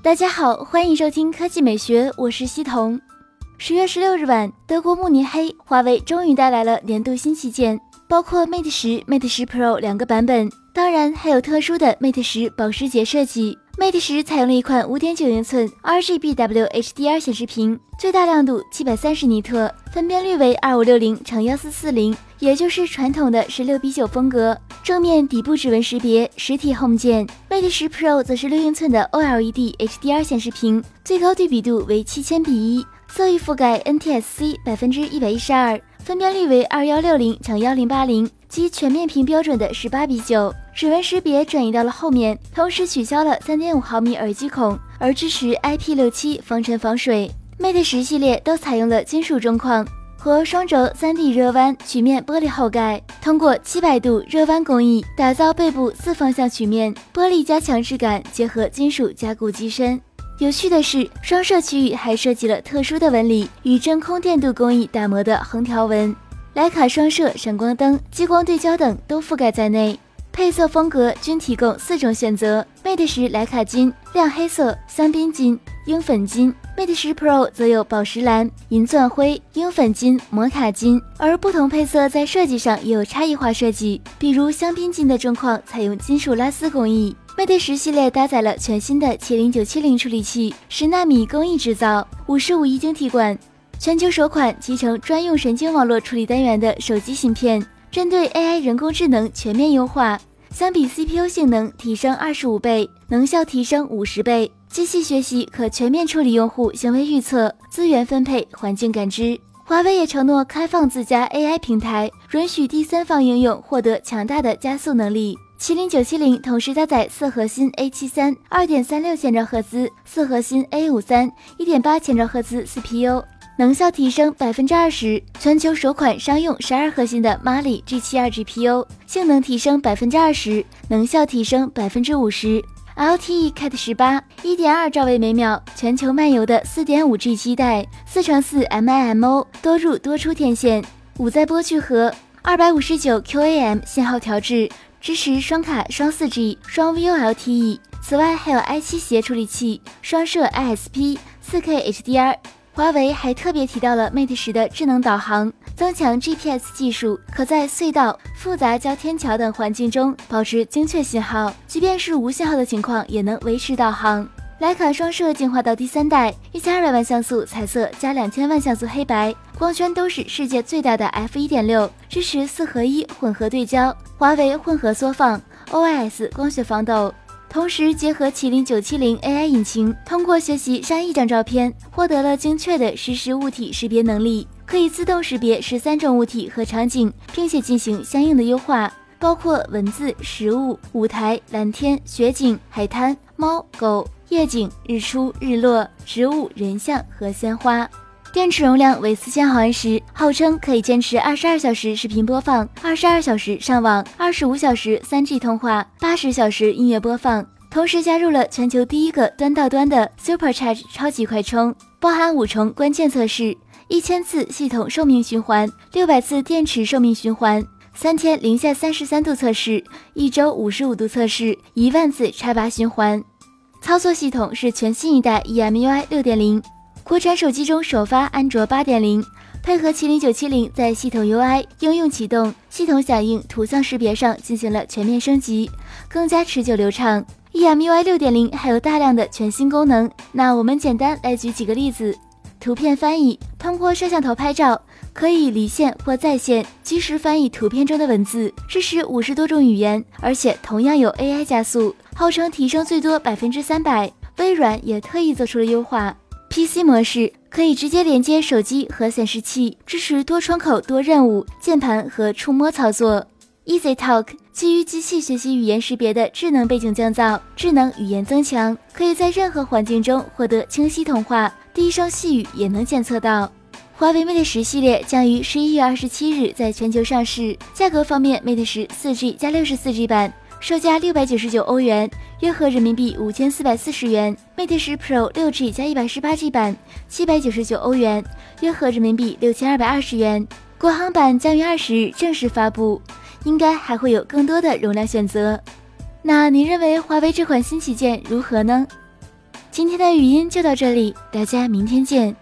大家好，欢迎收听科技美学，我是西彤。十月十六日晚，德国慕尼黑，华为终于带来了年度新旗舰，包括 Mate 十、Mate 十 Pro 两个版本，当然还有特殊的 Mate 十保时捷设计。Mate 十采用了一款五点九英寸 RGBW HDR 显示屏，最大亮度七百三十尼特，分辨率为二五六零乘幺四四零，也就是传统的十六比九风格。正面底部指纹识别，实体 Home 键。Mate 十 Pro 则是六英寸的 OLED HDR 显示屏，最高对比度为七千比一，色域覆盖 NTSC 百分之一百一十二，分辨率为二幺六零乘幺零八零。及全面屏标准的十八比九，指纹识别转移到了后面，同时取消了三点五毫米耳机孔，而支持 IP 六七防尘防水。Mate 十系列都采用了金属中框和双轴三 D 热弯曲面玻璃后盖，通过七百度热弯工艺打造背部四方向曲面玻璃加强质感，结合金属加固机身。有趣的是，双摄区域还设计了特殊的纹理与真空电镀工艺打磨的横条纹。徕卡双摄闪光灯、激光对焦等都覆盖在内，配色风格均提供四种选择：Mate 十徕卡金、亮黑色、香槟金、樱粉金；Mate 十 Pro 则有宝石蓝、银钻灰、樱粉金、摩卡金。而不同配色在设计上也有差异化设计，比如香槟金的中框采用金属拉丝工艺。Mate 十系列搭载了全新的麒麟九七零处理器，十纳米工艺制造，五十五亿晶体管。全球首款集成专用神经网络处理单元的手机芯片，针对 AI 人工智能全面优化，相比 CPU 性能提升二十五倍，能效提升五十倍。机器学习可全面处理用户行为预测、资源分配、环境感知。华为也承诺开放自家 AI 平台，允许第三方应用获得强大的加速能力。麒麟九七零同时搭载四核心 A 七三二点三六千兆赫兹、四核心 A 五三一点八千兆赫兹 CPU。能效提升百分之二十，全球首款商用十二核心的 Mali G 七二 GPU，性能提升百分之二十，能效提升百分之五十。LTE Cat 十八，一点二兆位每秒，全球漫游的四点五 G 基带，四乘四 MIMO 多入多出天线，五载波聚合，二百五十九 QAM 信号调制，支持双卡双四 G 双 VoLTE。此外还有 i 七协处理器，双摄 ISP，四 K HDR。华为还特别提到了 Mate 十的智能导航，增强 GPS 技术，可在隧道、复杂交天桥等环境中保持精确信号，即便是无信号的情况也能维持导航。徕卡双摄进化到第三代，一千二百万像素彩色加两千万像素黑白，光圈都是世界最大的 f 一点六，支持四合一混合对焦，华为混合缩放，OIS 光学防抖。同时结合麒麟九七零 AI 引擎，通过学习上亿张照片，获得了精确的实时物体识别能力，可以自动识别十三种物体和场景，并且进行相应的优化，包括文字、食物、舞台、蓝天、雪景、海滩、猫狗、夜景、日出日落、植物、人像和鲜花。电池容量为四千毫安时，号称可以坚持二十二小时视频播放，二十二小时上网，二十五小时三 G 通话，八十小时音乐播放。同时加入了全球第一个端到端的 Supercharge 超级快充，包含五重关键测试，一千次系统寿命循环，六百次电池寿命循环，三天零下三十三度测试，一周五十五度测试，一万次插拔循环。操作系统是全新一代 EMUI 六点零。国产手机中首发安卓八点零，配合麒麟九七零，在系统 UI、应用启动、系统响应、图像识别上进行了全面升级，更加持久流畅。EMUI 六点零还有大量的全新功能，那我们简单来举几个例子：图片翻译，通过摄像头拍照，可以离线或在线即时翻译图片中的文字，支持五十多种语言，而且同样有 AI 加速，号称提升最多百分之三百。微软也特意做出了优化。PC 模式可以直接连接手机和显示器，支持多窗口、多任务、键盘和触摸操作。Easy Talk 基于机器学习语言识别的智能背景降噪、智能语言增强，可以在任何环境中获得清晰通话，低声细语也能检测到。华为 Mate 十系列将于十一月二十七日在全球上市。价格方面，Mate 十四 G 加六十四 G 版。售价六百九十九欧元，约合人民币五千四百四十元。Mate 十 Pro 六 G 加一百十八 G 版，七百九十九欧元，约合人民币六千二百二十元。国行版将于二十日正式发布，应该还会有更多的容量选择。那您认为华为这款新旗舰如何呢？今天的语音就到这里，大家明天见。